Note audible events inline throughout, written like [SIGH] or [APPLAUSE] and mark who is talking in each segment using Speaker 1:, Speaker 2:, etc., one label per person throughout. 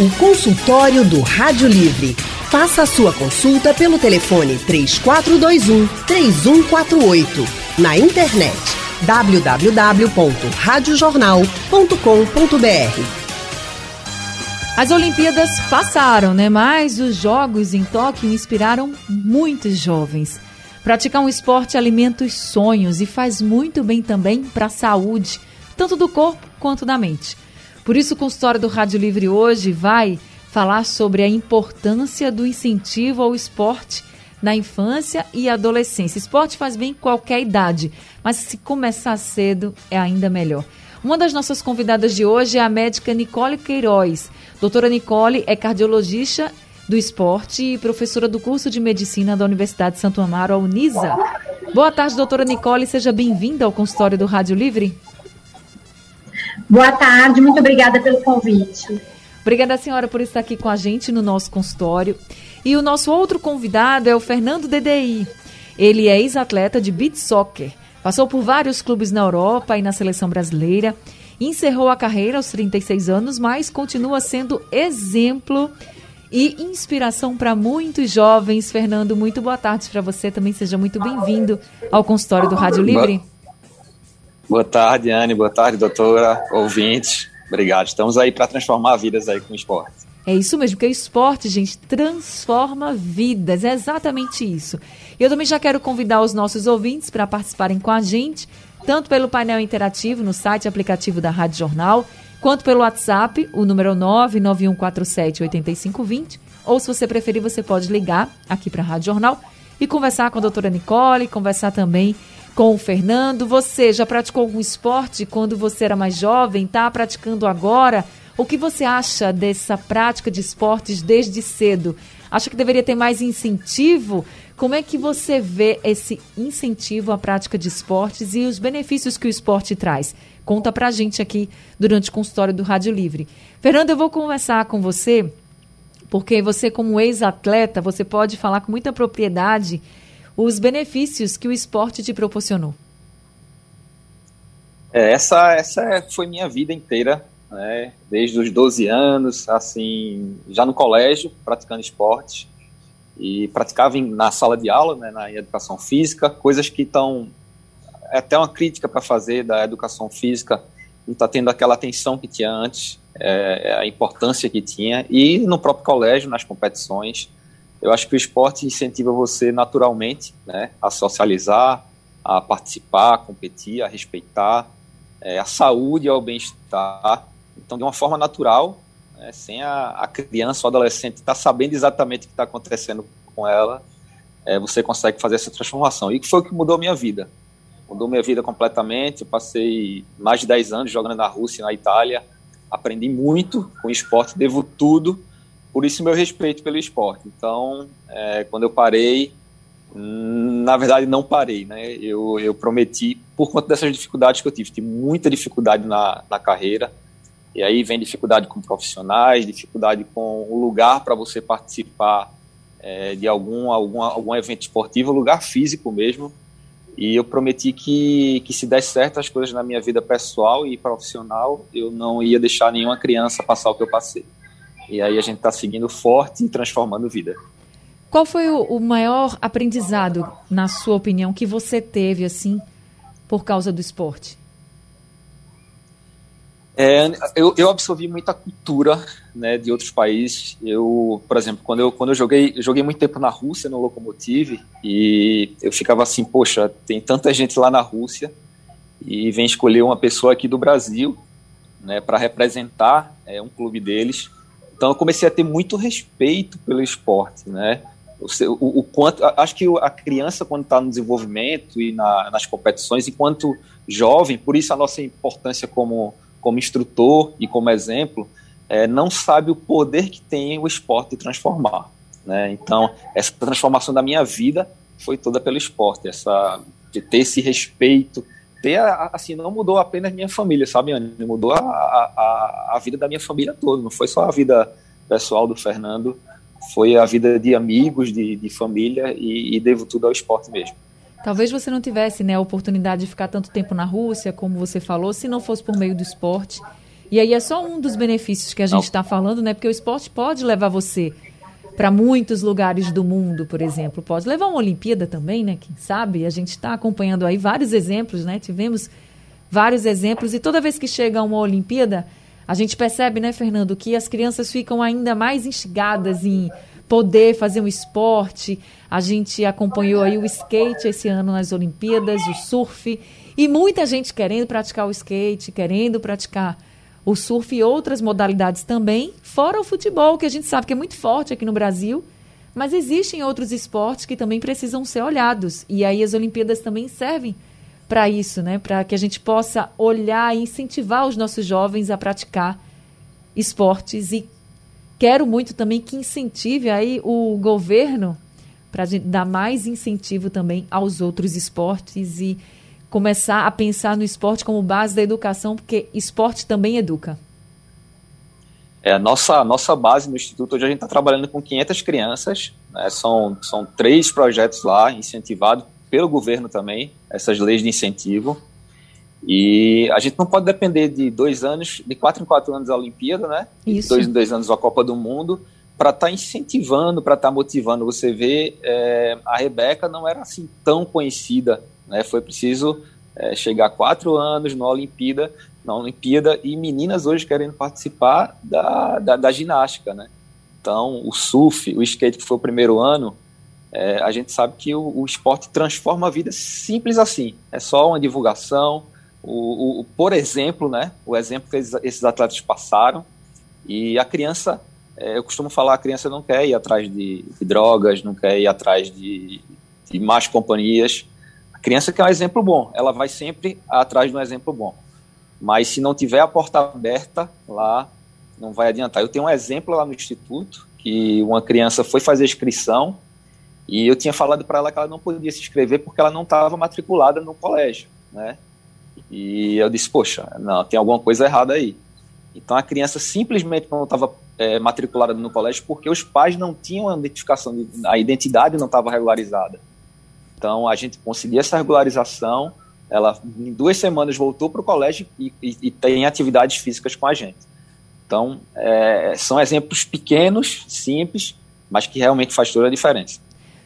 Speaker 1: O consultório do Rádio Livre. Faça a sua consulta pelo telefone 3421 3148. Na internet www.radiojornal.com.br.
Speaker 2: As Olimpíadas passaram, né? Mas os Jogos em Tóquio inspiraram muitos jovens. Praticar um esporte alimenta os sonhos e faz muito bem também para a saúde, tanto do corpo quanto da mente. Por isso, o consultório do Rádio Livre hoje vai falar sobre a importância do incentivo ao esporte na infância e adolescência. Esporte faz bem em qualquer idade, mas se começar cedo é ainda melhor. Uma das nossas convidadas de hoje é a médica Nicole Queiroz. Doutora Nicole é cardiologista do esporte e professora do curso de medicina da Universidade de Santo Amaro, a Unisa. Boa tarde, doutora Nicole, seja bem-vinda ao consultório do Rádio Livre.
Speaker 3: Boa tarde, muito obrigada pelo convite.
Speaker 2: Obrigada, senhora, por estar aqui com a gente no nosso consultório. E o nosso outro convidado é o Fernando DDI. Ele é ex-atleta de beach soccer, passou por vários clubes na Europa e na seleção brasileira, encerrou a carreira aos 36 anos, mas continua sendo exemplo e inspiração para muitos jovens. Fernando, muito boa tarde para você também. Seja muito bem-vindo ao consultório do Rádio Livre.
Speaker 4: Boa tarde, Anne. Boa tarde, doutora, ouvintes. Obrigado. Estamos aí para transformar vidas aí com o esporte.
Speaker 2: É isso mesmo, porque o esporte, gente, transforma vidas. É exatamente isso. Eu também já quero convidar os nossos ouvintes para participarem com a gente, tanto pelo painel interativo no site e aplicativo da Rádio Jornal, quanto pelo WhatsApp, o número 991478520, ou se você preferir, você pode ligar aqui para a Rádio Jornal e conversar com a doutora Nicole, conversar também com o Fernando. Você já praticou algum esporte quando você era mais jovem? Está praticando agora? O que você acha dessa prática de esportes desde cedo? Acha que deveria ter mais incentivo? Como é que você vê esse incentivo à prática de esportes e os benefícios que o esporte traz? Conta pra gente aqui durante o consultório do Rádio Livre. Fernando, eu vou conversar com você, porque você, como ex-atleta, você pode falar com muita propriedade os benefícios que o esporte te proporcionou?
Speaker 4: É, essa, essa foi minha vida inteira, né? desde os 12 anos, assim, já no colégio, praticando esporte, e praticava em, na sala de aula, né, na educação física, coisas que estão, é até uma crítica para fazer da educação física, não está tendo aquela atenção que tinha antes, é, a importância que tinha, e no próprio colégio, nas competições, eu acho que o esporte incentiva você naturalmente né, a socializar, a participar, a competir, a respeitar, é, a saúde ao bem-estar. Então, de uma forma natural, né, sem a, a, criança ou adolescente estar tá sabendo exatamente o que está acontecendo com ela, é, você consegue fazer essa transformação. E foi o que mudou minha vida. Mudou minha vida completamente. Eu passei mais de 10 anos jogando na Rússia na Itália. Aprendi muito com esporte, devo tudo por isso meu respeito pelo esporte. Então, é, quando eu parei, na verdade não parei, né? Eu, eu prometi, por conta dessas dificuldades que eu tive, tive muita dificuldade na, na carreira, e aí vem dificuldade com profissionais, dificuldade com o lugar para você participar é, de algum, algum, algum evento esportivo, lugar físico mesmo, e eu prometi que, que se desse certo as coisas na minha vida pessoal e profissional, eu não ia deixar nenhuma criança passar o que eu passei. E aí a gente está seguindo forte e transformando vida.
Speaker 2: Qual foi o, o, maior aprendizado, na sua opinião, que você teve assim por causa do esporte?
Speaker 4: É, eu, eu, absorvi muita cultura né, de outros países. Eu, por exemplo, quando eu, quando eu joguei, eu joguei muito tempo na Rússia, no Lokomotiv, e eu ficava assim, poxa, tem tanta gente lá na Rússia e vem escolher uma pessoa aqui do Brasil né, para representar é, um clube deles. Então eu comecei a ter muito respeito pelo esporte, né? O, o, quanto, acho que a criança quando está no desenvolvimento e na, nas competições, enquanto jovem, por isso a nossa importância como como instrutor e como exemplo, é, não sabe o poder que tem o esporte de transformar, né? Então essa transformação da minha vida foi toda pelo esporte, essa de ter esse respeito, ter assim não mudou apenas minha família, sabe, Anny? Mudou a, a, a vida da minha família toda. Não foi só a vida pessoal do Fernando, foi a vida de amigos, de, de família e, e devo tudo ao esporte mesmo.
Speaker 2: Talvez você não tivesse né, a oportunidade de ficar tanto tempo na Rússia, como você falou, se não fosse por meio do esporte. E aí é só um dos benefícios que a gente está falando, né? Porque o esporte pode levar você para muitos lugares do mundo, por exemplo. Pode levar uma Olimpíada também, né? Quem sabe? A gente está acompanhando aí vários exemplos, né? Tivemos vários exemplos e toda vez que chega uma Olimpíada, a gente percebe, né, Fernando, que as crianças ficam ainda mais instigadas em poder fazer um esporte. A gente acompanhou aí o skate esse ano nas Olimpíadas, o surf, e muita gente querendo praticar o skate, querendo praticar o surf e outras modalidades também, fora o futebol, que a gente sabe que é muito forte aqui no Brasil. Mas existem outros esportes que também precisam ser olhados. E aí as Olimpíadas também servem para isso, né? Para que a gente possa olhar e incentivar os nossos jovens a praticar esportes e quero muito também que incentive aí o governo para dar mais incentivo também aos outros esportes e começar a pensar no esporte como base da educação, porque esporte também educa.
Speaker 4: É, a nossa, nossa base no Instituto, hoje a gente está trabalhando com 500 crianças, né, são, são três projetos lá, incentivados pelo governo também, essas leis de incentivo. E a gente não pode depender de dois anos, de quatro em quatro anos a Olimpíada, né?
Speaker 2: Isso.
Speaker 4: De dois em dois anos a Copa do Mundo, para estar tá incentivando, para estar tá motivando. Você vê, é, a Rebeca não era assim tão conhecida, né? Foi preciso é, chegar quatro anos na Olimpíada, na Olimpíada e meninas hoje querendo participar da, da, da ginástica, né? Então, o surf, o skate que foi o primeiro ano, é, a gente sabe que o, o, esporte transforma a vida simples assim. É só uma divulgação. O, o, por exemplo, né, o exemplo que esses atletas passaram, e a criança, é, eu costumo falar, a criança não quer ir atrás de, de drogas, não quer ir atrás de, de más companhias. A criança quer um exemplo bom, ela vai sempre atrás de um exemplo bom. Mas se não tiver a porta aberta lá, não vai adiantar. Eu tenho um exemplo lá no instituto que uma criança foi fazer inscrição e eu tinha falado para ela que ela não podia se inscrever porque ela não estava matriculada no colégio, né? E eu disse, poxa, não, tem alguma coisa errada aí. Então a criança simplesmente não estava é, matriculada no colégio porque os pais não tinham a identificação, a identidade não estava regularizada. Então a gente conseguiu essa regularização, ela em duas semanas voltou para o colégio e, e, e, tem atividades físicas com a gente. Então é, são exemplos pequenos, simples, mas que realmente faz toda a diferença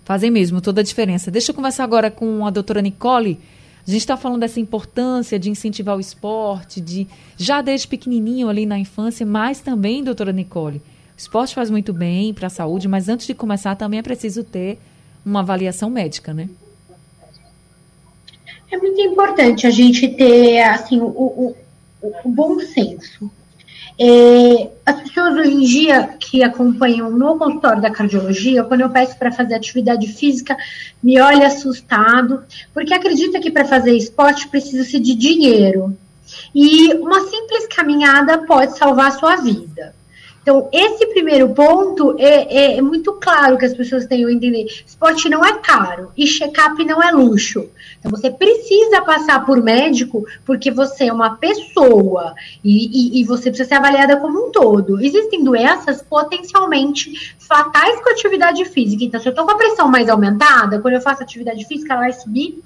Speaker 2: fazem mesmo toda a diferença. Deixa eu conversar agora com a doutora Nicole. A gente está falando dessa importância de incentivar o esporte, de já desde pequenininho ali na infância, mas também, doutora Nicole, o esporte faz muito bem para a saúde, mas antes de começar também é preciso ter uma avaliação médica, né?
Speaker 3: É muito importante a gente ter assim o, o, o bom senso. É, as pessoas hoje em dia que acompanham no consultório da cardiologia, quando eu peço para fazer atividade física, me olha assustado, porque acredita que para fazer esporte precisa-se de dinheiro. E uma simples caminhada pode salvar a sua vida. Então, esse primeiro ponto é, é, é muito claro que as pessoas tenham que entender. Esporte não é caro e check-up não é luxo. Então, você precisa passar por médico porque você é uma pessoa e, e, e você precisa ser avaliada como um todo. Existem doenças potencialmente fatais com atividade física. Então, se eu estou com a pressão mais aumentada, quando eu faço atividade física, ela vai subir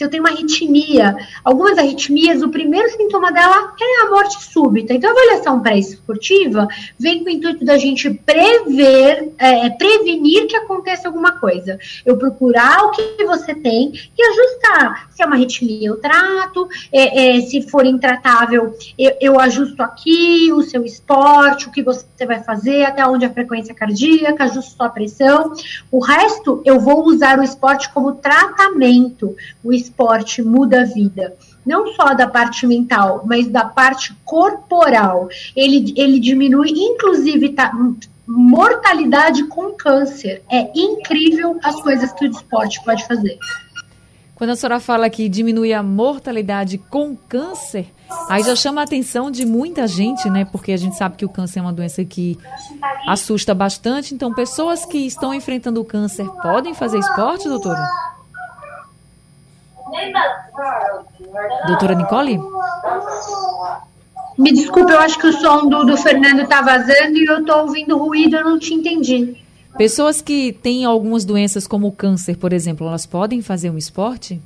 Speaker 3: se eu tenho uma arritmia, algumas arritmias, o primeiro sintoma dela é a morte súbita. Então, a avaliação pré-esportiva vem com o intuito da gente prever, é, prevenir que aconteça alguma coisa. Eu procurar o que você tem e ajustar. Se é uma arritmia, eu trato. É, é, se for intratável, eu, eu ajusto aqui o seu esporte, o que você vai fazer, até onde a frequência cardíaca, ajusto sua pressão. O resto, eu vou usar o esporte como tratamento. O esporte muda a vida, não só da parte mental, mas da parte corporal. Ele, ele diminui, inclusive, tá, mortalidade com câncer. É incrível as coisas que o esporte pode fazer.
Speaker 2: Quando a senhora fala que diminui a mortalidade com câncer, aí já chama a atenção de muita gente, né? Porque a gente sabe que o câncer é uma doença que assusta bastante. Então, pessoas que estão enfrentando o câncer podem fazer esporte, doutora? Doutora Nicole?
Speaker 3: Me desculpe, eu acho que o som do, do Fernando tá vazando e eu tô ouvindo ruído, eu não te entendi.
Speaker 2: Pessoas que têm algumas doenças como o câncer, por exemplo, elas podem fazer um esporte?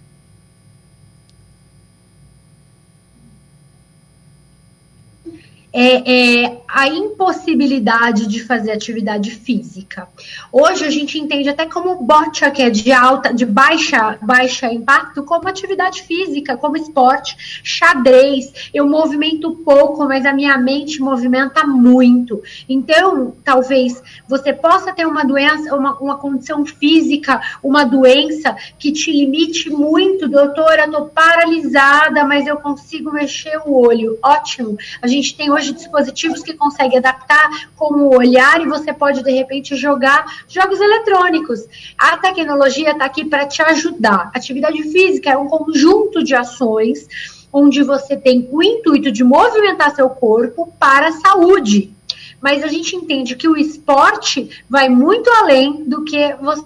Speaker 3: É, é, a impossibilidade de fazer atividade física. Hoje a gente entende até como bocha, que é de alta, de baixa, baixa impacto, como atividade física, como esporte, xadrez. Eu movimento pouco, mas a minha mente movimenta muito. Então, talvez você possa ter uma doença, uma, uma condição física, uma doença que te limite muito, doutora, tô paralisada, mas eu consigo mexer o olho. Ótimo. A gente tem hoje dispositivos que conseguem adaptar com o olhar e você pode, de repente, jogar jogos eletrônicos. A tecnologia está aqui para te ajudar. Atividade física é um conjunto de ações onde você tem o intuito de movimentar seu corpo para a saúde. Mas a gente entende que o esporte vai muito além do que você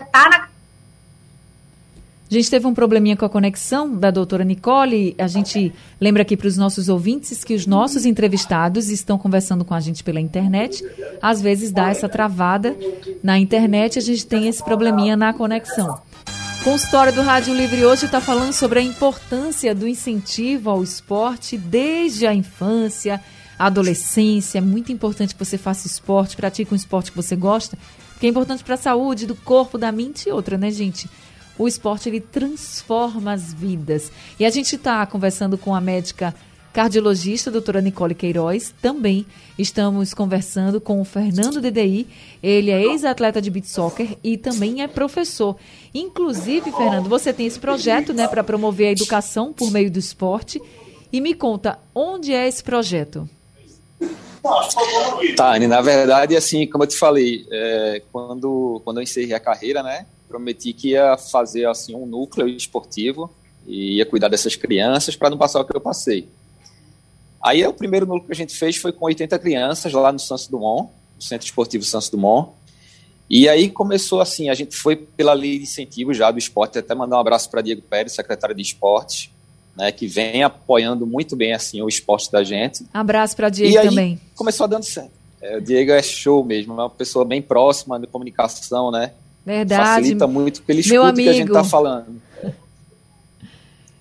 Speaker 3: está na
Speaker 2: a gente teve um probleminha com a conexão da doutora Nicole. A gente lembra aqui para os nossos ouvintes que os nossos entrevistados estão conversando com a gente pela internet. Às vezes dá essa travada na internet, a gente tem esse probleminha na conexão. Consultório do Rádio Livre hoje está falando sobre a importância do incentivo ao esporte desde a infância, adolescência. É muito importante que você faça esporte, pratique um esporte que você gosta, porque é importante para a saúde do corpo, da mente e outra, né, gente? O esporte ele transforma as vidas. E a gente está conversando com a médica cardiologista, doutora Nicole Queiroz. Também estamos conversando com o Fernando DDI. Ele é ex-atleta de beat soccer e também é professor. Inclusive, Fernando, você tem esse projeto né, para promover a educação por meio do esporte. E me conta, onde é esse projeto?
Speaker 4: Tani, na verdade, assim, como eu te falei, é, quando, quando eu encerrei a carreira, né, prometi que ia fazer assim um núcleo esportivo e ia cuidar dessas crianças para não passar o que eu passei. Aí o primeiro núcleo que a gente fez foi com 80 crianças lá no Santos Dumont, no Centro Esportivo Santos Dumont. E aí começou assim, a gente foi pela lei de incentivo já do esporte, até mandar um abraço para Diego Pérez, secretário de esportes, né, que vem apoiando muito bem assim o esporte da gente.
Speaker 2: Abraço para Diego e aí, também.
Speaker 4: Começou dando certo. É, o Diego é show mesmo, é uma pessoa bem próxima de comunicação, né?
Speaker 2: Verdade.
Speaker 4: Facilita muito pelo escuta que a gente está falando.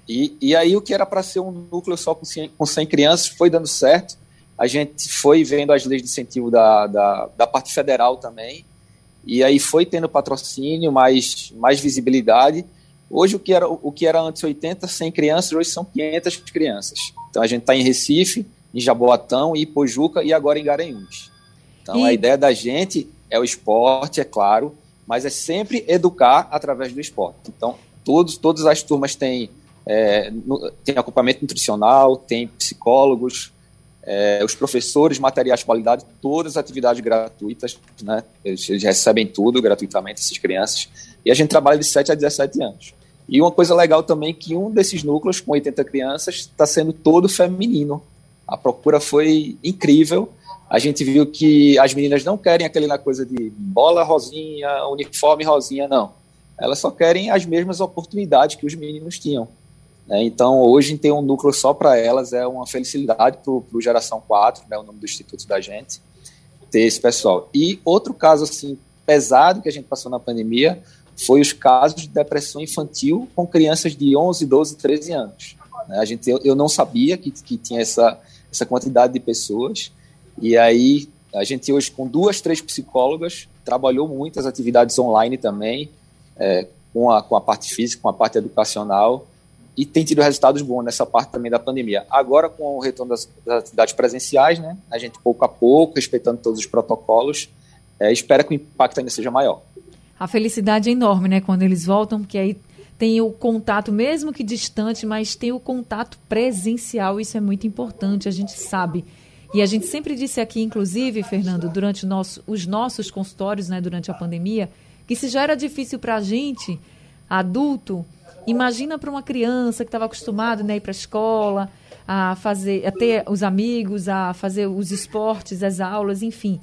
Speaker 4: E, e aí o que era para ser um núcleo só com 100, com 100 crianças foi dando certo. A gente foi vendo as leis de incentivo da, da, da parte federal também. E aí foi tendo patrocínio, mais, mais visibilidade. Hoje o que, era, o que era antes 80, 100 crianças, hoje são 500 crianças. Então a gente está em Recife, em Jaboatão, Ipojuca e agora em Garanhuns. Então e... a ideia da gente é o esporte, é claro, mas é sempre educar através do esporte. Então, todos, todas as turmas têm, é, no, têm acompanhamento nutricional, tem psicólogos, é, os professores, materiais de qualidade, todas as atividades gratuitas, né? Eles, eles, recebem tudo gratuitamente, essas crianças, e a gente trabalha de 7 a 17 anos. E uma coisa legal também é que um desses núcleos, com 80 crianças, está sendo todo feminino. A procura foi incrível, a gente viu que as meninas não querem aquela coisa de bola rosinha, uniforme rosinha, não. Elas só querem as mesmas oportunidades que os meninos tinham. Né? Então, hoje, ter um núcleo só para elas é uma felicidade para o Geração 4, né, o nome do instituto da gente, ter esse pessoal. E outro caso assim pesado que a gente passou na pandemia foi os casos de depressão infantil com crianças de 11, 12, 13 anos. Né? A gente, eu, eu não sabia que, que tinha essa, essa quantidade de pessoas. E aí, a gente hoje, com duas, três psicólogas, trabalhou muitas atividades online também, é, com, a, com a parte física, com a parte educacional, e tem tido resultados bons nessa parte também da pandemia. Agora, com o retorno das, das atividades presenciais, né, a gente pouco a pouco, respeitando todos os protocolos, é, espera que o impacto ainda seja maior.
Speaker 2: A felicidade é enorme, né, quando eles voltam, porque aí tem o contato, mesmo que distante, mas tem o contato presencial, isso é muito importante, a gente sabe e a gente sempre disse aqui, inclusive, Fernando, durante nosso, os nossos consultórios, né, durante a pandemia, que se já era difícil para a gente, adulto, imagina para uma criança que estava acostumado né, a ir para a escola, a fazer, a ter os amigos, a fazer os esportes, as aulas, enfim.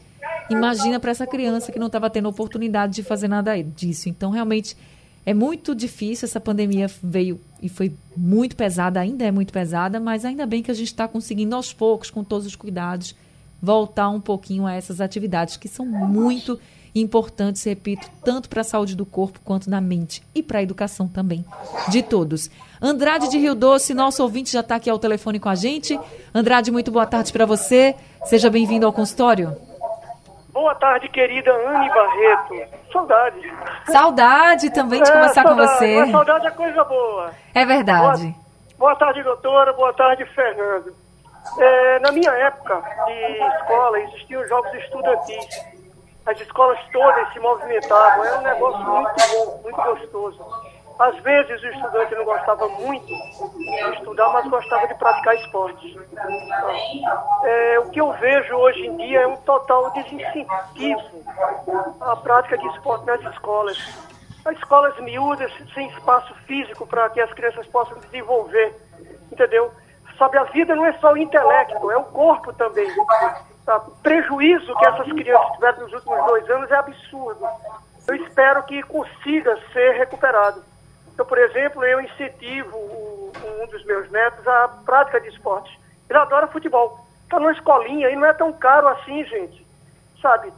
Speaker 2: Imagina para essa criança que não estava tendo oportunidade de fazer nada disso. Então, realmente, é muito difícil, essa pandemia veio e foi muito pesada, ainda é muito pesada, mas ainda bem que a gente está conseguindo aos poucos, com todos os cuidados, voltar um pouquinho a essas atividades que são muito importantes, repito, tanto para a saúde do corpo quanto da mente e para a educação também de todos. Andrade de Rio Doce, nosso ouvinte já está aqui ao telefone com a gente. Andrade, muito boa tarde para você. Seja bem-vindo ao consultório.
Speaker 5: Boa tarde, querida Anne Barreto. Saudade.
Speaker 2: Saudade também de é, conversar
Speaker 5: saudade,
Speaker 2: com você.
Speaker 5: Mas saudade é coisa boa.
Speaker 2: É verdade.
Speaker 5: Boa, boa tarde, doutora. Boa tarde, Fernando. É, na minha época de escola, existiam jogos estudantis. As escolas todas se movimentavam. Era um negócio muito bom, muito gostoso. Às vezes o estudante não gostava muito de estudar, mas gostava de praticar esportes. É, o que eu vejo hoje em dia é um total desincentivo à prática de esporte nas escolas. As escolas miúdas, sem espaço físico para que as crianças possam desenvolver, entendeu? Sabe, a vida não é só o intelecto, é o corpo também. Tá? O prejuízo que essas crianças tiveram nos últimos dois anos é absurdo. Eu espero que consiga ser recuperado. Então, por exemplo, eu incentivo um dos meus netos à prática de esportes. Ele adora futebol. Está numa escolinha e não é tão caro assim, gente. Sabe?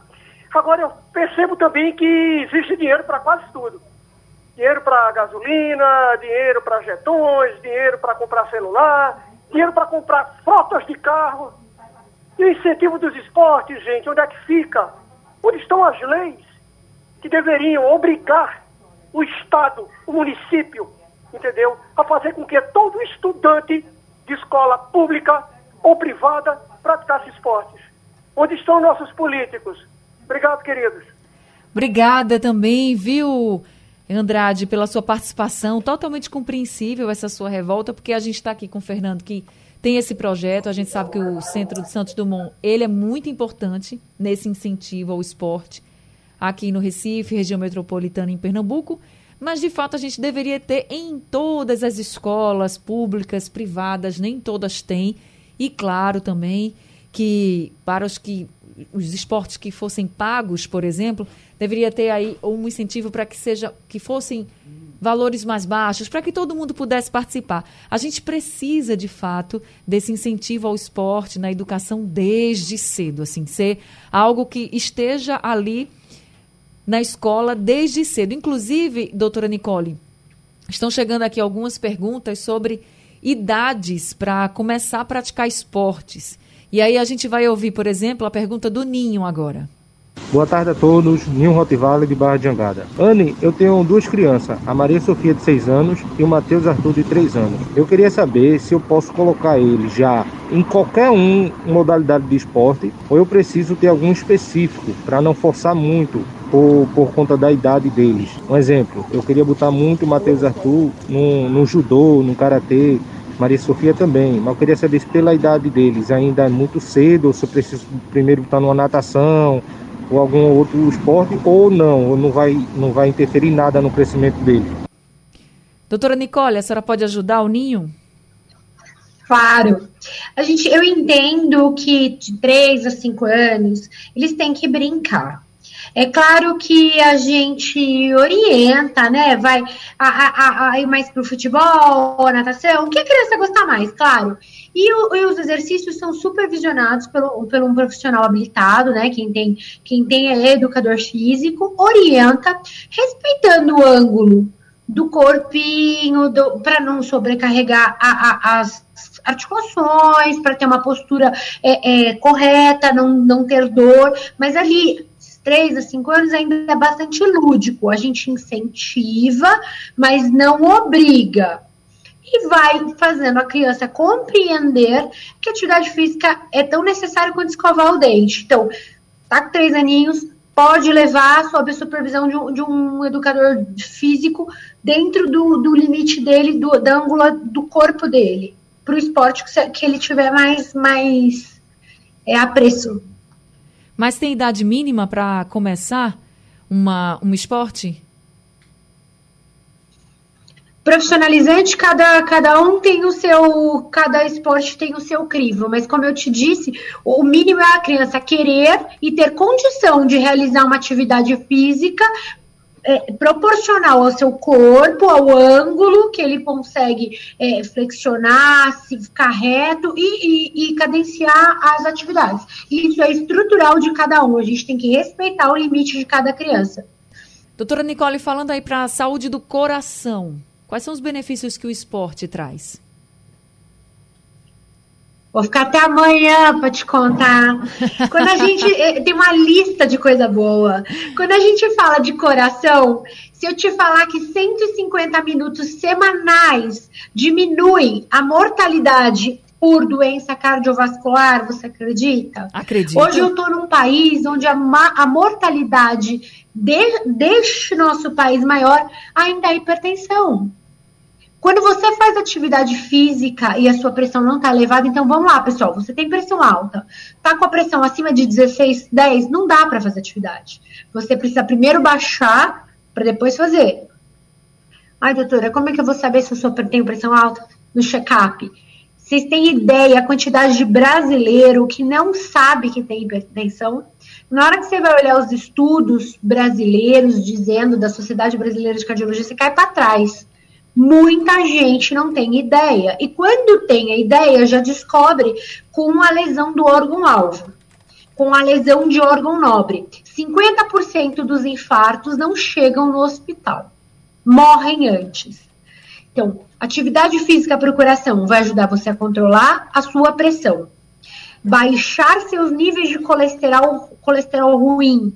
Speaker 5: Agora, eu percebo também que existe dinheiro para quase tudo. Dinheiro para gasolina, dinheiro para jetões, dinheiro para comprar celular, dinheiro para comprar frotas de carro. E o incentivo dos esportes, gente, onde é que fica? Onde estão as leis que deveriam obrigar o Estado, o município, entendeu? A fazer com que todo estudante de escola pública ou privada praticasse esportes. Onde estão nossos políticos? Obrigado, queridos.
Speaker 2: Obrigada também, viu, Andrade, pela sua participação. Totalmente compreensível essa sua revolta, porque a gente está aqui com o Fernando que tem esse projeto. A gente sabe que o Centro de Santos Dumont ele é muito importante nesse incentivo ao esporte aqui no Recife, região metropolitana em Pernambuco, mas de fato a gente deveria ter em todas as escolas públicas, privadas, nem todas têm. E claro também que para os que os esportes que fossem pagos, por exemplo, deveria ter aí um incentivo para que seja que fossem valores mais baixos, para que todo mundo pudesse participar. A gente precisa, de fato, desse incentivo ao esporte na educação desde cedo, assim, ser algo que esteja ali na escola desde cedo. Inclusive, doutora Nicole, estão chegando aqui algumas perguntas sobre idades para começar a praticar esportes. E aí a gente vai ouvir, por exemplo, a pergunta do Ninho agora.
Speaker 6: Boa tarde a todos, Ninho Rottweiler de Barra de Angada. Anne, eu tenho duas crianças, a Maria Sofia de 6 anos e o Matheus Arthur de 3 anos. Eu queria saber se eu posso colocar eles já em qualquer um modalidade de esporte ou eu preciso ter algum específico para não forçar muito por, por conta da idade deles. Um exemplo, eu queria botar muito o Matheus Arthur no, no judô, no karatê, Maria Sofia também, mas eu queria saber se pela idade deles ainda é muito cedo, ou se eu preciso primeiro botar numa natação ou algum outro esporte, ou não, ou não vai, não vai interferir nada no crescimento dele.
Speaker 2: Doutora Nicole, a senhora pode ajudar o Ninho?
Speaker 3: Claro. A gente, eu entendo que de 3 a 5 anos eles têm que brincar. É claro que a gente orienta, né? Vai a, a, a ir mais para o futebol, natação, o que a criança gosta mais, claro. E, o, e, os exercícios são supervisionados pelo, pelo um profissional habilitado, né? Quem tem, quem tem é educador físico, orienta, respeitando o ângulo do corpinho, para não sobrecarregar a, a, as articulações, para ter uma postura é, é, correta, não, não ter dor, mas ali 3 a 5 anos ainda é bastante lúdico. A gente incentiva, mas não obriga. E vai fazendo a criança compreender que atividade física é tão necessária quanto escovar o dente. Então, tá com três aninhos, pode levar sob a supervisão de um, de um educador físico dentro do, do limite dele, do, da ângulo do corpo dele, para o esporte que, que ele tiver mais, mais é, apreço.
Speaker 2: Mas tem idade mínima para começar uma, um esporte?
Speaker 3: Profissionalizante, cada, cada um tem o seu, cada esporte tem o seu crivo, mas como eu te disse, o mínimo é a criança querer e ter condição de realizar uma atividade física é, proporcional ao seu corpo, ao ângulo que ele consegue é, flexionar, se ficar reto e, e, e, cadenciar as atividades. Isso é estrutural de cada um. A gente tem que respeitar o limite de cada criança.
Speaker 2: Doutora Nicole, falando aí para a saúde do coração, quais são os benefícios que o esporte traz?
Speaker 3: Vou ficar até amanhã para te contar. Quando a gente [LAUGHS] eh, tem uma lista de coisa boa. Quando a gente fala de coração, se eu te falar que 150 minutos semanais diminui a mortalidade por doença cardiovascular, você acredita?
Speaker 2: Acredito.
Speaker 3: Hoje eu estou num país onde a, a mortalidade de, deste nosso país maior ainda é hipertensão. Quando você faz atividade física e a sua pressão não está elevada, então vamos lá, pessoal. Você tem pressão alta, tá com a pressão acima de 16, 10, não dá para fazer atividade. Você precisa primeiro baixar para depois fazer. Ai, doutora, como é que eu vou saber se eu tenho pressão alta? No check-up. Vocês têm ideia a quantidade de brasileiro que não sabe que tem hipertensão? Na hora que você vai olhar os estudos brasileiros dizendo da Sociedade Brasileira de Cardiologia, você cai para trás muita gente não tem ideia. E quando tem a ideia, já descobre com a lesão do órgão-alvo, com a lesão de órgão nobre. 50% dos infartos não chegam no hospital, morrem antes. Então, atividade física para o coração vai ajudar você a controlar a sua pressão, baixar seus níveis de colesterol, colesterol ruim,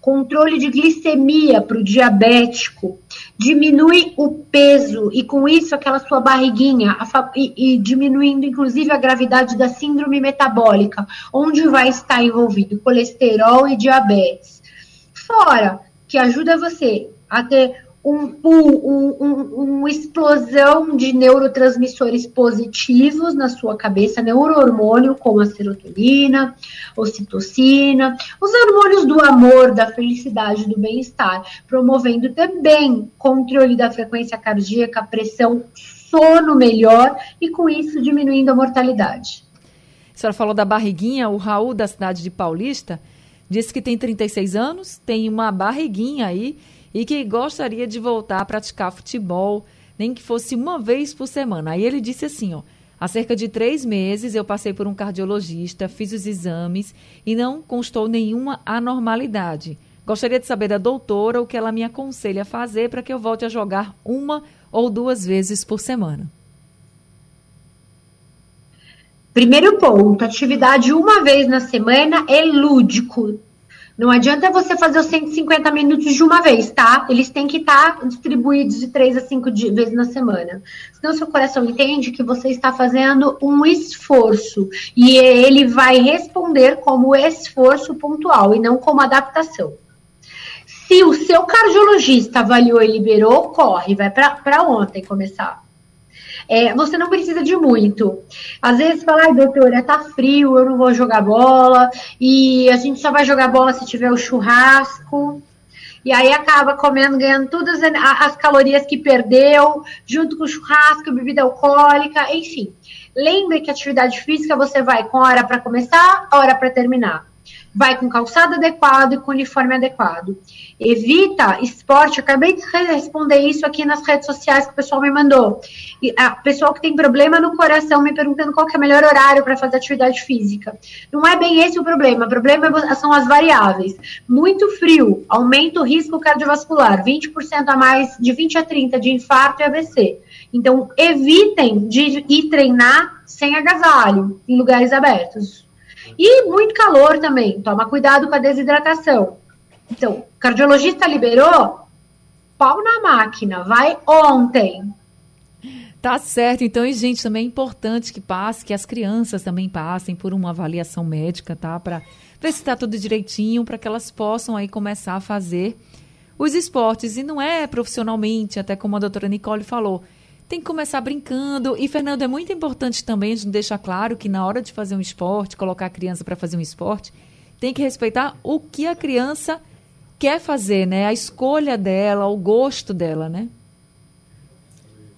Speaker 3: controle de glicemia para o diabético, diminui o peso e com isso aquela sua barriguinha e, e, diminuindo inclusive a gravidade da síndrome metabólica, onde vai estar envolvido colesterol e diabetes. Fora que ajuda você a ter um, um, um, uma explosão de neurotransmissores positivos na sua cabeça, neurohormônio como a serotonina, ocitocina, os hormônios do amor, da felicidade, do bem-estar, promovendo também controle da frequência cardíaca, pressão, sono melhor e com isso diminuindo a mortalidade.
Speaker 2: A senhora falou da barriguinha, o Raul da cidade de Paulista disse que tem 36 anos, tem uma barriguinha aí e que gostaria de voltar a praticar futebol, nem que fosse uma vez por semana. Aí ele disse assim, ó, há cerca de três meses eu passei por um cardiologista, fiz os exames e não constou nenhuma anormalidade. Gostaria de saber da doutora o que ela me aconselha a fazer para que eu volte a jogar uma ou duas vezes por semana.
Speaker 3: Primeiro ponto, atividade uma vez na semana é lúdico, não adianta você fazer os 150 minutos de uma vez, tá? Eles têm que estar tá distribuídos de 3 a 5 vezes na semana. Senão seu coração entende que você está fazendo um esforço. E ele vai responder como esforço pontual e não como adaptação. Se o seu cardiologista avaliou e liberou, corre, vai para ontem começar. É, você não precisa de muito. Às vezes fala, ai, doutora, tá frio, eu não vou jogar bola, e a gente só vai jogar bola se tiver o churrasco. E aí acaba comendo, ganhando todas as calorias que perdeu, junto com o churrasco, bebida alcoólica, enfim. Lembre que atividade física você vai com hora para começar, hora para terminar vai com calçado adequado e com uniforme adequado. Evita esporte, acabei de responder isso aqui nas redes sociais que o pessoal me mandou. E a pessoal que tem problema no coração me perguntando qual é o melhor horário para fazer atividade física. Não é bem esse o problema, o problema é são as variáveis. Muito frio aumenta o risco cardiovascular, 20% a mais, de 20 a 30 de infarto e AVC. Então, evitem de ir treinar sem agasalho, em lugares abertos. E muito calor também. Toma cuidado com a desidratação. Então, cardiologista liberou, pau na máquina, vai ontem.
Speaker 2: Tá certo. Então, e, gente, também é importante que passe, que as crianças também passem por uma avaliação médica, tá? Para ver se está tudo direitinho, para que elas possam aí começar a fazer os esportes. E não é profissionalmente, até como a doutora Nicole falou, tem que começar brincando. E, Fernando, é muito importante também a gente deixar claro que na hora de fazer um esporte, colocar a criança para fazer um esporte, tem que respeitar o que a criança quer fazer, né? A escolha dela, o gosto dela, né?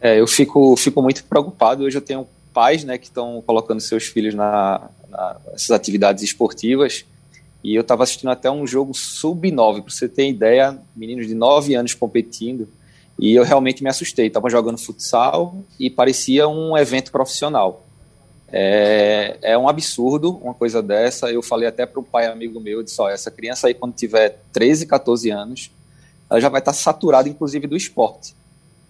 Speaker 4: É, eu fico, fico muito preocupado. Hoje eu tenho pais né, que estão colocando seus filhos na, na, nessas atividades esportivas E eu estava assistindo até um jogo sub-9, para você ter ideia, meninos de 9 anos competindo, e eu realmente me assustei. Estava jogando futsal e parecia um evento profissional. É, é um absurdo uma coisa dessa. Eu falei até para um pai amigo meu, disse, ó, essa criança aí quando tiver 13, 14 anos, ela já vai estar tá saturada inclusive do esporte.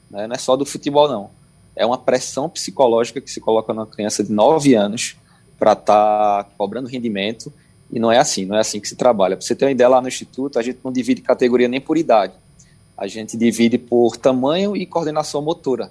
Speaker 4: Né? Não é só do futebol não. É uma pressão psicológica que se coloca numa criança de 9 anos para estar tá cobrando rendimento e não é assim, não é assim que se trabalha. Para você ter uma ideia, lá no Instituto, a gente não divide categoria nem por idade. A gente divide por tamanho e coordenação motora,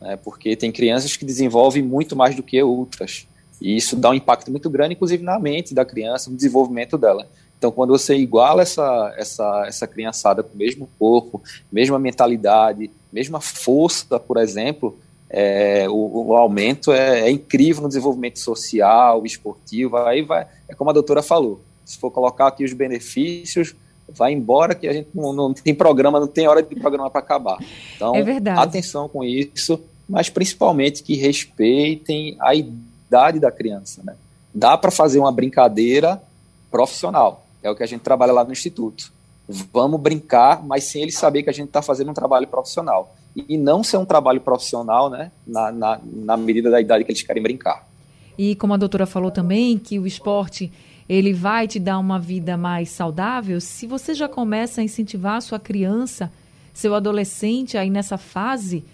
Speaker 4: né, porque tem crianças que desenvolvem muito mais do que outras. E isso dá um impacto muito grande, inclusive na mente da criança, no desenvolvimento dela. Então, quando você iguala essa, essa, essa criançada com o mesmo corpo, mesma mentalidade, mesma força, por exemplo, é, o, o, aumento é, é, incrível no desenvolvimento social, esportivo. Aí vai, é como a doutora falou: se for colocar aqui os benefícios, vai embora que a gente não, não tem programa, não tem hora de programa para acabar. Então,
Speaker 2: é
Speaker 4: atenção com isso, mas principalmente que respeitem a idade da criança. Né? Dá para fazer uma brincadeira profissional, é o que a gente trabalha lá no Instituto. Vamos brincar, mas sem ele saber que a gente está fazendo um trabalho profissional e não ser um trabalho profissional, né, na, na, na medida da idade que eles querem brincar.
Speaker 2: E como a doutora falou também, que o esporte ele vai te dar uma vida mais saudável, se você já começa a incentivar a sua criança, seu adolescente aí nessa fase,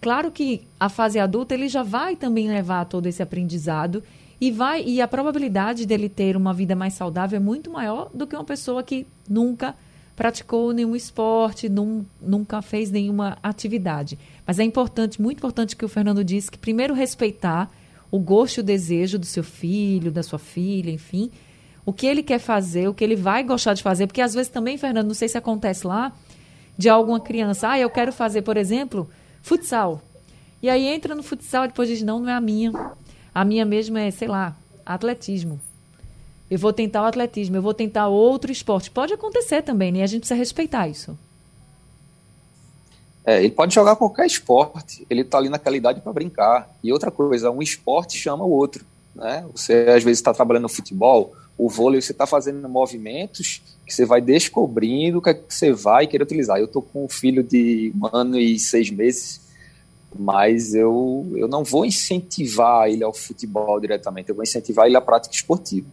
Speaker 2: claro que a fase adulta ele já vai também levar todo esse aprendizado e vai e a probabilidade dele ter uma vida mais saudável é muito maior do que uma pessoa que nunca praticou nenhum esporte, num, nunca fez nenhuma atividade. Mas é importante, muito importante que o Fernando disse que primeiro respeitar o gosto e o desejo do seu filho, da sua filha, enfim, o que ele quer fazer, o que ele vai gostar de fazer, porque às vezes também, Fernando, não sei se acontece lá, de alguma criança, ah, eu quero fazer, por exemplo, futsal. E aí entra no futsal e depois diz, não, não é a minha. A minha mesmo é, sei lá, atletismo eu vou tentar o atletismo, eu vou tentar outro esporte. Pode acontecer também, né? A gente precisa respeitar isso.
Speaker 4: É, ele pode jogar qualquer esporte, ele está ali naquela idade para brincar. E outra coisa, um esporte chama o outro. Né? Você às vezes está trabalhando no futebol, o vôlei, você está fazendo movimentos que você vai descobrindo o que, é que você vai querer utilizar. Eu estou com um filho de um ano e seis meses, mas eu, eu não vou incentivar ele ao futebol diretamente, eu vou incentivar ele à prática esportiva.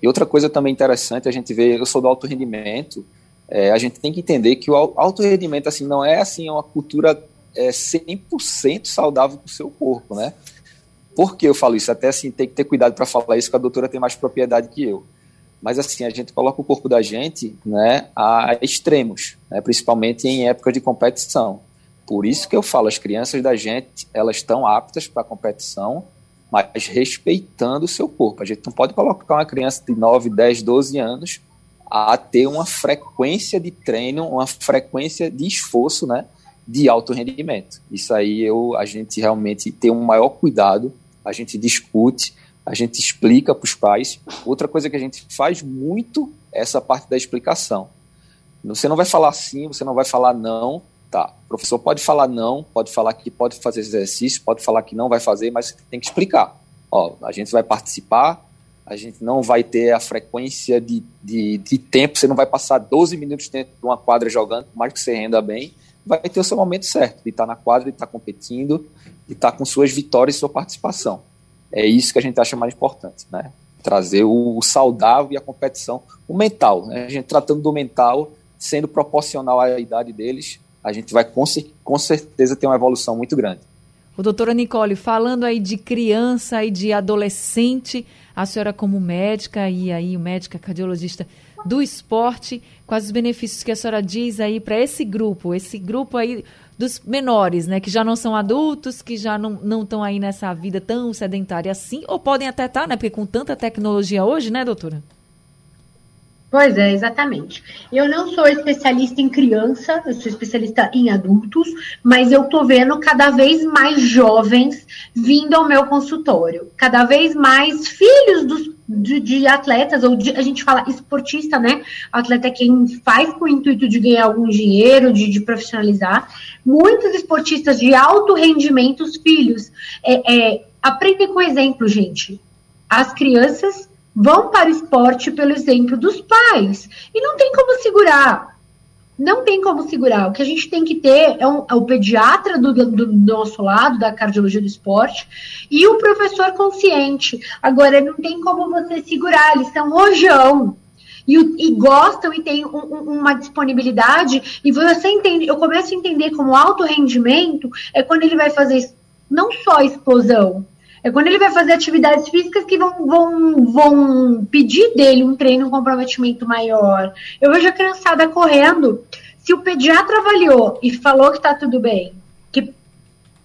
Speaker 4: E outra coisa também interessante, a gente vê, eu sou do alto rendimento, é, a gente tem que entender que o alto rendimento assim, não é assim uma cultura é, 100% saudável para o seu corpo, né? Por que eu falo isso? Até assim, tem que ter cuidado para falar isso, que a doutora tem mais propriedade que eu. Mas assim, a gente coloca o corpo da gente né, a extremos, né, principalmente em época de competição. Por isso que eu falo, as crianças da gente, elas estão aptas para competição, mas respeitando o seu corpo. A gente não pode colocar uma criança de 9, 10, 12 anos a ter uma frequência de treino, uma frequência de esforço, né, de alto rendimento. Isso aí eu, a gente realmente tem um maior cuidado, a gente discute, a gente explica para os pais. Outra coisa que a gente faz muito é essa parte da explicação. Você não vai falar sim, você não vai falar não, Tá, o professor pode falar não, pode falar que pode fazer exercício, pode falar que não vai fazer, mas tem que explicar. Ó, a gente vai participar, a gente não vai ter a frequência de, de, de tempo, você não vai passar 12 minutos dentro de uma quadra jogando, por mais que você renda bem, vai ter o seu momento certo, de estar na quadra, de estar competindo, de estar com suas vitórias e sua participação. É isso que a gente acha mais importante, né? Trazer o, o saudável e a competição, o mental, né? A gente tratando do mental, sendo proporcional à idade deles, a gente vai com, com certeza ter uma evolução muito grande.
Speaker 2: O doutora Nicole, falando aí de criança e de adolescente, a senhora como médica e aí médica cardiologista do esporte, quais os benefícios que a senhora diz aí para esse grupo, esse grupo aí dos menores, né, que já não são adultos, que já não estão aí nessa vida tão sedentária assim, ou podem até estar, tá, né, porque com tanta tecnologia hoje, né, doutora?
Speaker 3: Pois é, exatamente. Eu não sou especialista em criança, eu sou especialista em adultos, mas eu tô vendo cada vez mais jovens vindo ao meu consultório, cada vez mais filhos dos, de, de atletas, ou de, a gente fala esportista, né? Atleta é quem faz com o intuito de ganhar algum dinheiro, de, de profissionalizar. Muitos esportistas de alto rendimento, os filhos, é, é, aprendem com exemplo, gente. As crianças vão para o esporte pelo exemplo dos pais. E não tem como segurar. Não tem como segurar. O que a gente tem que ter é, um, é o pediatra do, do, do, nosso lado, da cardiologia do esporte, e o professor consciente. Agora, não tem como você segurar, eles são rojão. E, e, gostam e têm um, um, uma disponibilidade, e você entende, eu começo a entender como alto rendimento é quando ele vai fazer não só explosão, é quando ele vai fazer atividades físicas que vão, vão, vão pedir dele um treino, um comprometimento maior. Eu vejo a criançada correndo. Se o pediatra avaliou e falou que está tudo bem,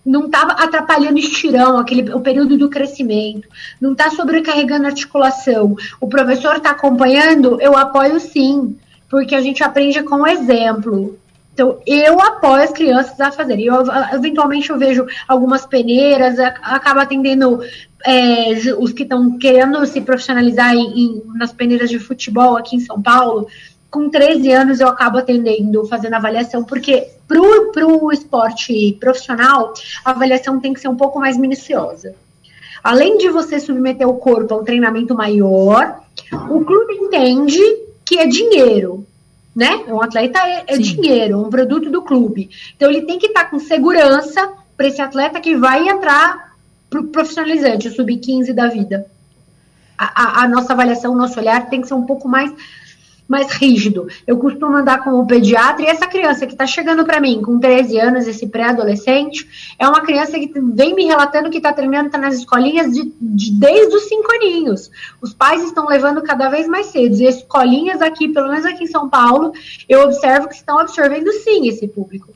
Speaker 3: não estava atrapalhando estirão, aquele, o período do crescimento, não está sobrecarregando a articulação, o professor está acompanhando, eu apoio sim, porque a gente aprende com o exemplo. Então, eu apoio as crianças a fazerem. Eu, eventualmente, eu vejo algumas peneiras, acaba atendendo é, os que estão querendo se profissionalizar em, em, nas peneiras de futebol aqui em São Paulo. Com 13 anos, eu acabo atendendo, fazendo avaliação, porque para o esporte profissional, a avaliação tem que ser um pouco mais minuciosa. Além de você submeter o corpo a um treinamento maior, o clube entende que é dinheiro né? Um atleta é, é dinheiro, um produto do clube. Então ele tem que estar tá com segurança para esse atleta que vai entrar pro profissionalizante, o sub-15 da vida. A, a, a, nossa avaliação, o nosso olhar tem que ser um pouco mais mais rígido. Eu costumo andar com o pediatra e essa criança que está chegando para mim com 13 anos, esse pré-adolescente, é uma criança que vem me relatando que está treinando, está nas escolinhas de, de, desde os cinco aninhos. Os pais estão levando cada vez mais cedo. E escolinhas aqui, pelo menos aqui em São Paulo, eu observo que estão absorvendo sim esse público.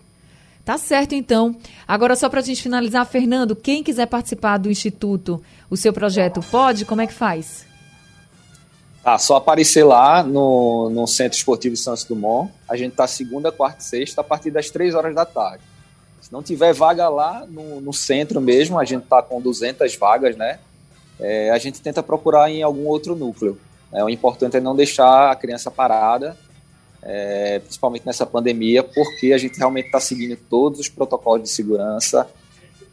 Speaker 2: Tá certo, então. Agora, só para a gente finalizar, Fernando, quem quiser participar do Instituto, o seu projeto pode? Como é que faz?
Speaker 4: Ah, só aparecer lá no, no Centro Esportivo Santos Dumont. A gente tá segunda, quarta e sexta a partir das três horas da tarde. Se não tiver vaga lá no, no centro mesmo, a gente tá com 200 vagas, né? É, a gente tenta procurar em algum outro núcleo. É, o importante é não deixar a criança parada, é, principalmente nessa pandemia, porque a gente realmente está seguindo todos os protocolos de segurança,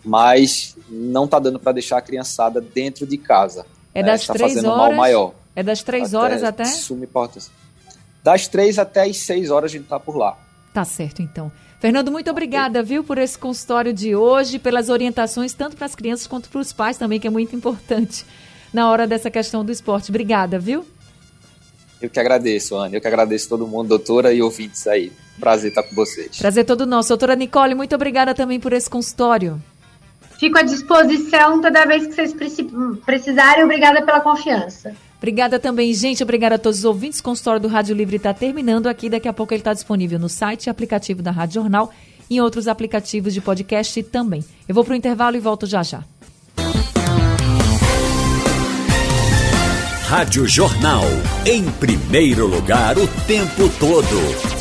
Speaker 4: mas não está dando para deixar a criançada dentro de casa.
Speaker 2: É das
Speaker 4: tá
Speaker 2: três
Speaker 4: fazendo
Speaker 2: horas.
Speaker 4: mal maior.
Speaker 2: É das três até horas até?
Speaker 4: Sume portas. Das três até as seis horas a gente tá por lá.
Speaker 2: Tá certo, então. Fernando, muito obrigada, viu, por esse consultório de hoje, pelas orientações, tanto para as crianças quanto para os pais também, que é muito importante na hora dessa questão do esporte. Obrigada, viu?
Speaker 4: Eu que agradeço, Ana. Eu que agradeço todo mundo, doutora e ouvintes aí. Prazer estar com vocês.
Speaker 2: Prazer todo nosso. Doutora Nicole, muito obrigada também por esse consultório.
Speaker 3: Fico à disposição toda vez que vocês precisarem. Obrigada pela confiança.
Speaker 2: Obrigada também, gente. Obrigada a todos os ouvintes. O consultório do Rádio Livre está terminando aqui. Daqui a pouco ele está disponível no site e aplicativo da Rádio Jornal e em outros aplicativos de podcast também. Eu vou para o intervalo e volto já já.
Speaker 7: Rádio Jornal. Em primeiro lugar, o tempo todo.